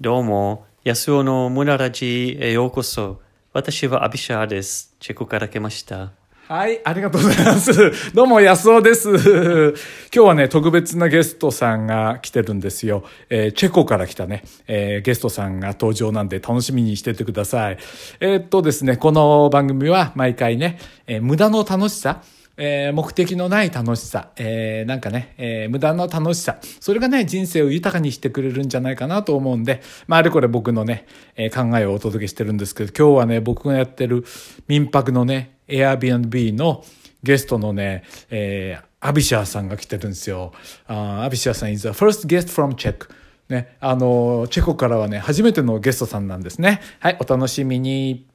どうも、安尾の村ラジへようこそ。私はアビシャーです。チェコから来ました。はい、ありがとうございます。どうも、安尾です。今日はね、特別なゲストさんが来てるんですよ。えーチェコから来たね、えーゲストさんが登場なんで楽しみにしててください。えーっとですね、この番組は毎回ね、え無駄の楽しさ、えー目的のない楽しさ、えーなんかね、えー無駄の楽しさ、それがね、人生を豊かにしてくれるんじゃないかなと思うんで、まあ、あれこれ僕のね、えー考えをお届けしてるんですけど、今日はね、僕がやってる民泊のね、Airbnb のゲストのね、えーアビシャーさんが来てるんですよ。アビシャーさん is the first guest from Czech. ね、あの、チェコからはね、初めてのゲストさんなんですね。はい、お楽しみに。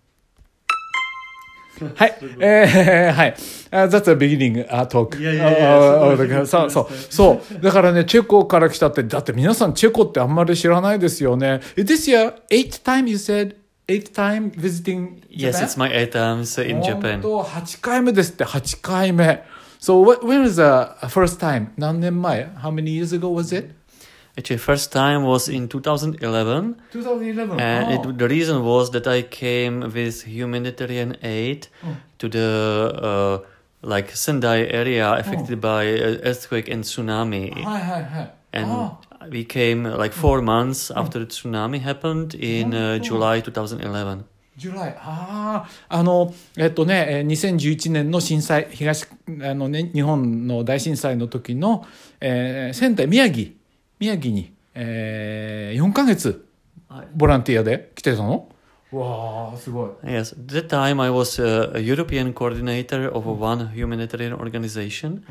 はい。えー、はい。Uh, that's a beginning uh, talk. いやいやいや Uh, すごい uh, そう、そう、そう。だからね、チェコから来たって、だって皆さんチェコってあんまり知らないですよね。Is this your eighth time you said? Eighth time visiting Japan? Yes, it's my eighth time in 本 Japan. 当8回目ですって、8回目。So, what, when was the first time? 何年前 ?How many years ago was it? Actually, first time was in 2011. 2011. And Oh. it, the reason was that I came with humanitarian aid to the uh, like Sendai area affected by uh, earthquake and tsunami. はいはいはい。 And あ we came like four months after the tsunami happened in uh, Oh. July 2011. ジュライ。ああ、あの、えっとね、えー2011年の震災、東、あのね、日本の大震災の時の、えー仙台、宮城、 宮城に、えー、4ヶ月、ボランティアで来てたのわあ、すごい。 Yes, at that time I was uh, a European coordinator of a one humanitarian organization,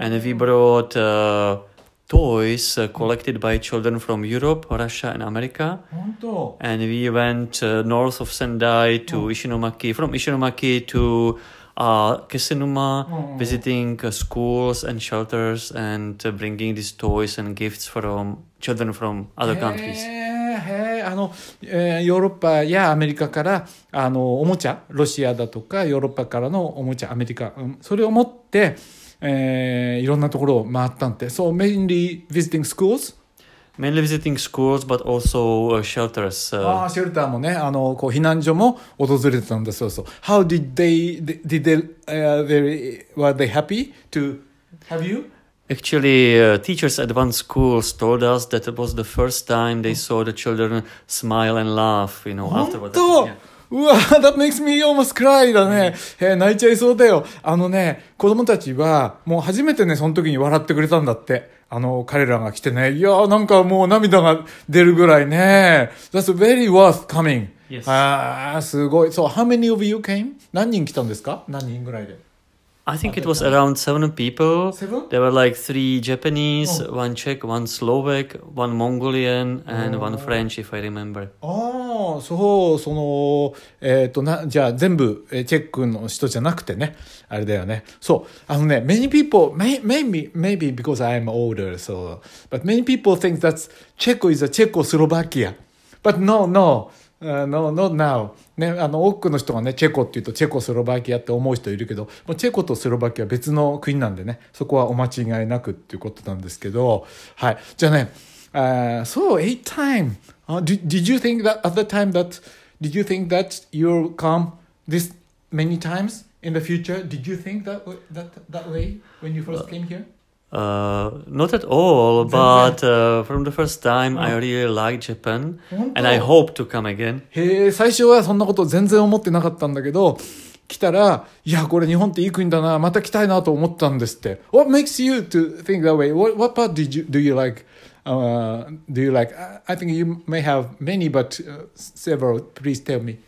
and we brought uh, toys uh, collected by children from Europe, Russia, and America. 本当 And we went uh, north of Sendai to Ishinomaki, from Ishinomaki to uh, Kesenuma, Oh. visiting uh, schools and shelters and uh, bringing these toys and gifts from children from other countries. へあの、えーヨーロッパやアメリカからあのおもちゃロシアだとかヨーロッパからのおもちゃアメリカ、うんそれを持って、えーいろんなところを回ったんで So mainly visiting schools? Mainly visiting schools, but also uh, shelters. あ Uh, あシェルターもねあのこう避難所も訪れてたんだそうそう How did they did they、uh, they were they happy to have you? actually, uh, teachers at one schools told us that it was the first time they saw the children smile and laugh. You know, 本 after what 当 happened. Yeah. うわ that makes me almost cry だね。えー泣いちゃいそうだよ。あのね、子供たちは、もう初めてね、その時に笑ってくれたんだって。 あの、彼らが来てね。いやーなんかもう涙が出るぐらいね。That's very worth coming. Yes. ああ、すごい。そう、how many of you came? 何人来たんですか何人ぐらいで。I think it was around seven people. Seven? There were like three Japanese, Oh. one Czech, one Slovak, one Mongolian, and one French, if I remember. ああ、そう、その、えっ、と、な、じゃあ全部、えチェックの人じゃなくてね、あれだよね。そう、あのね、many people, may, maybe, maybe because I'm older, so, but many people think that Czech is a Czechoslovakia. But no, no, uh, no, not now. ね、あの、多くの人がね、チェコって言うとチェコスロバキアって思う人いるけど、もうチェコとスロバキアは別の国なんでね、そこはお間違いなくっていうことなんですけど、はい。じゃあね、Uh, so eight time. Uh, did, did you think that at the time that did you think that you'll come this many times in the future? Did you think that wa- that that way when you first came here? Uh, not at all, but uh, from the first time, I really liked Japan, 本当 and I hope to come again. へえ、最初はそんなこと全然思ってなかったんだけど、来たら、いや、これ日本っていい国だな、また来たいなと思ったんですって。What makes you to think that way? What, what part did you, do you like? Uh, do you like? I, think you may have many, but uh, several. Please tell me.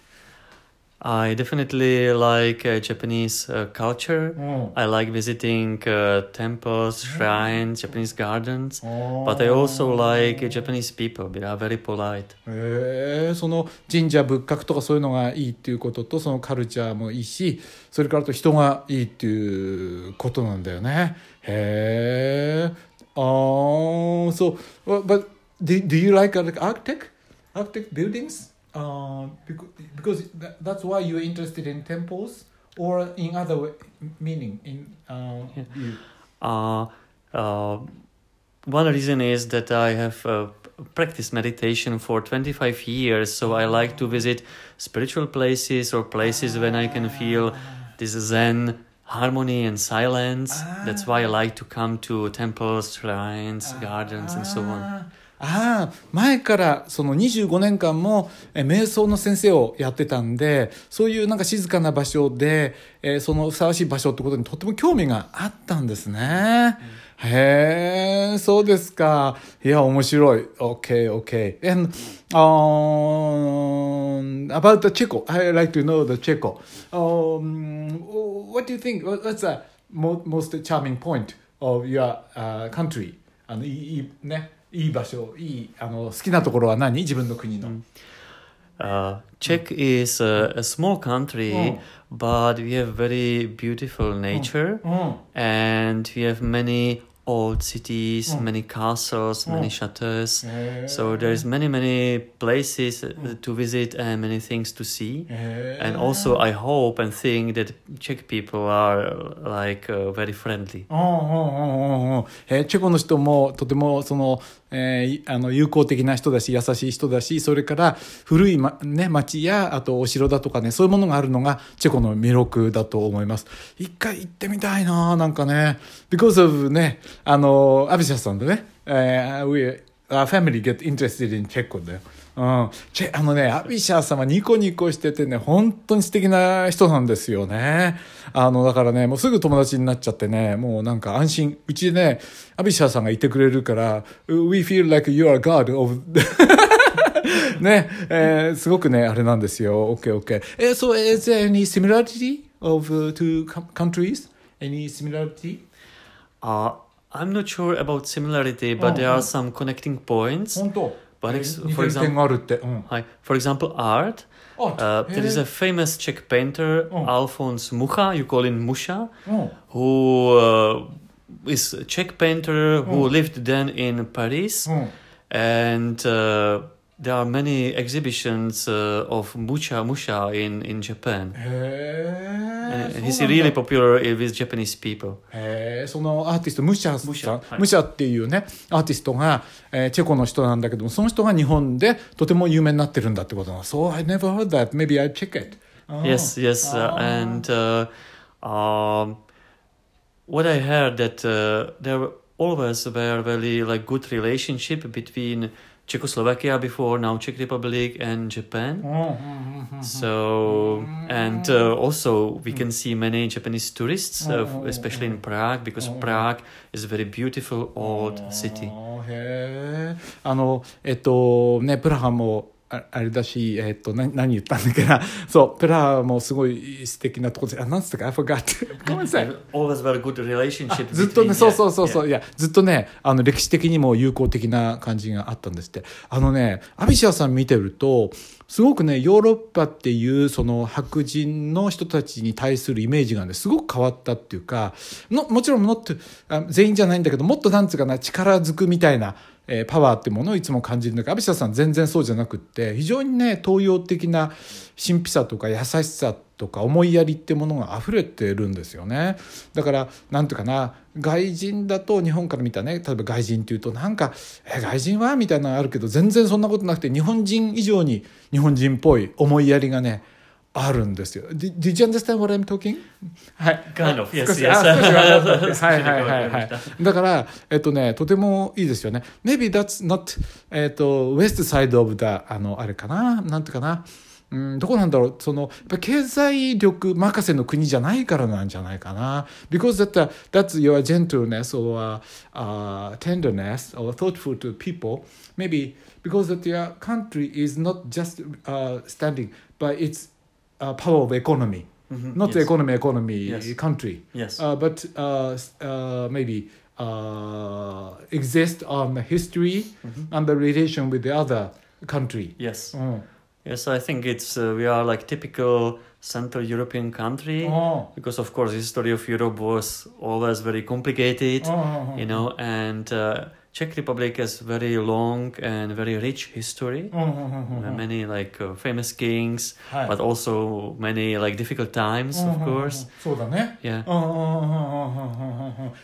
I definitely like uh, Japanese uh, culture. Oh. I like visiting uh, temples, shrines, Japanese gardens, but I also like uh, Japanese people. They are very polite. へえその神社仏閣とかそういうのがいいっていうこととそのカルチャーもいいしそれからあと人がいいっていうことなんだよねへえ Oh, so well, but do, do you like, like architect, architect buildings? Uh, because, because that's why you're interested in temples or in other way, meaning in uh, yeah. you. Uh, uh, one reason is that I have uh, practiced meditation for 25 years, so I like to visit spiritual places or places when I can feel this Zen harmony and silence. That's why I like to come to temples, shrines, gardens, and so on. ああ、前からその25年間もえ瞑想の先生をやってたんで、そういうなんか静かな場所で、えーそのふさわしい場所ってことにとっても興味があったんですね。へえ、そうですか。いや、面白い。OK, OK. And, um, about the Checo, I like to know the Checo. Um, what do you think? What- What's the mo- most charming point of your、uh, country? あのいいいいね、いい場所、いいあの好きなところは何自分の国の。 Uh, Czech is a, a small country, Oh. but we have very beautiful nature, うん。 and we have many old cities, many castles, many chateaus. So there's many many places uh, to visit and many things to see. And also I hope and think that Czech people are like uh, very friendly. えー、チェコの人もとてもそのえーあの友好的な人だし優しい人だしそれから古い、まね、町やあとお城だとかねそういうものがあるのがチェコの魅力だと思います。一回行ってみたいななんかね。because of ねあのアビシャさんでね、えー we our family get interested in チェコだよ。うん、チェあのね、アビシャーさんはニコニコしててね、本当に素敵な人なんですよね。あの、だからね、もうすぐ友達になっちゃってね、もうなんか安心。うちでね、アビシャーさんがいてくれるから、We feel like you are God of ね、えーすごくね、あれなんですよ。OK, OK. えー、so, is there any similarity of、uh, two co- countries? Any similarity? Uh, I'm not sure about similarity, but Oh, there are oh. some connecting points. 本当 But え ex- ー似て for る点があるって。うん。 Hi. For example, art. あ Uh, there is a famous Czech painter, Oh. Alphonse Mucha, you call him Musha, うん。 who uh, is a Czech painter who Oh. lived then in Paris. うん。 And uh, there are many exhibitions uh, of Musha Musha in, in Japan. へ And え。 he's そうなんだ really popular uh, with Japanese people. へえそのアーティストムシャさんムシャはいムシャっていうねアーティストが、えーチェコの人なんだけどもその人が日本でとても有名になってるんだってことなの So I never heard that maybe I check it Yes, yes, uh, Ah. and uh, um, what I heard that uh, there always were very like good relationship between Czechoslovakia before now Czech Republic and Japan. うんうんうんうん So and uh, also we can see many Japanese tourists, uh, Oh, oh, especially in Prague, because Oh, oh. Prague is a very beautiful old city. あーへえあのえっとねプラハも ああれだし、えっと、な何言ったんだっけな。そうプラハもすごい素敵なとこであなんつったか？I forgot ごめんなさい。Always very good あ relationship. ずっとね、そうそうそうそう、いや、ずっとね、あの、歴史的にも友好的な感じがあったんですって。あのね、アビシアさん見てると、すごくね、ヨーロッパっていう、その白人の人たちに対するイメージがね、すごく変わったっていうか、のもちろんもっと、あ全員じゃないんだけど、もっとなんつうかな、力づくみたいな、えパワーってものをいつも感じるんだけど、アビシアさん全然そうじゃなくって、非常にね、東洋的な神秘さとか優しさとか思いやりってものが溢れてるんですよね。だから、なんていうかな、外人だと日本から見たね、例えば外人っていうとなんか、え、外人は？みたいなのあるけど、全然そんなことなくて、日本人以上に日本人っぽい思いやりがね、あるんですよ。Did, did you understand what I'm talking? はい。Kind of, yes, yes. はいはいはいはい。だから、えっとね、とてもいいですよね。Maybe that's not, えっと、west side of the, あの、あれかななんてかな。うん、どこなんだろうその、やっぱ経済力任せの国じゃないからなんじゃないかな。Because that, that's your gentleness or、uh, tenderness or thoughtful to people. Maybe because that your country is not just、uh, standing by its、uh, power of economy. Mm-hmm. Not yes. economy, economy, yes. country. Yes. Uh, but uh, uh, maybe uh, exist on history mm-hmm. and the relation with the other country. Yes. Mm. Yes, I think it's uh, we are like typical Central European country oh. because of course history of Europe was always very complicated, oh. oh, oh you know, and. Uh, Czech Republic has very long and very rich history. Many like famous kings, but also many like difficult times, of course. そうだね。Yeah.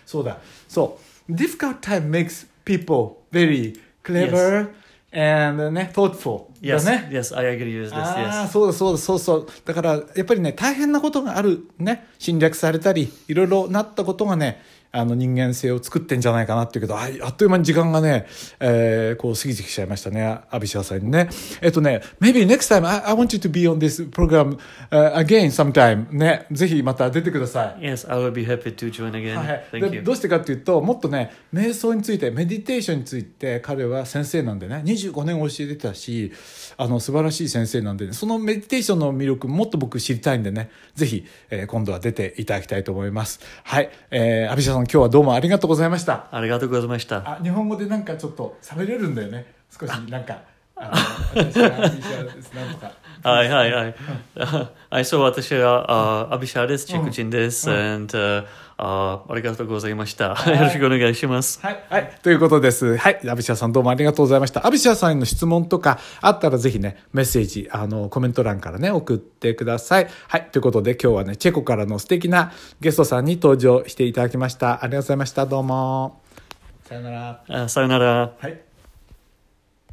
そうだ。そう。Difficult time makes people very clever. and ね、thoughtful だね。Yes, I agree with this, yes. そうだそうだそうそう。だから、やっぱりね、大変なことがあるね、侵略されたり、いろいろなったことがね、あの人間性を作ってんじゃないかなっていうけど、ああっという間に時間がね、えー、こう過ぎてきちゃいましたね、アビシャさんにね。えっとね、maybe next time I, I want you to be on this program、uh, again sometime. ね、ぜひまた出てください。Yes, I will be happy to join again. はい、Thank で you. どうしてかっていうともっとね瞑想についてメディテーションについて彼は先生なんでね25年教えてたしあの素晴らしい先生なんで、ね、そのメディテーションの魅力もっと僕知りたいんでねぜひ、えー今度は出ていただきたいと思いますはい、えー、アビシャさん今日はどうもありがとうございました。ありがとうございました。あ日本語でなんかちょっと喋れるんだよね。少しなんかあの 私はなんとかはいはいはい。はい、そう、私は、あアビシャです。チェクチンです。and、あありがとうございました。よろしくお願いします。はい。はい。ということです。はい。アビシャさんどうもありがとうございました。アビシャさんへの質問とかあったらぜひね、メッセージ、あの、コメント欄からね、送ってください。はい。ということで今日はね、チェコからの素敵なゲストさんに登場していただきました。ありがとうございました。どうも。さよなら。あさよなら。はい。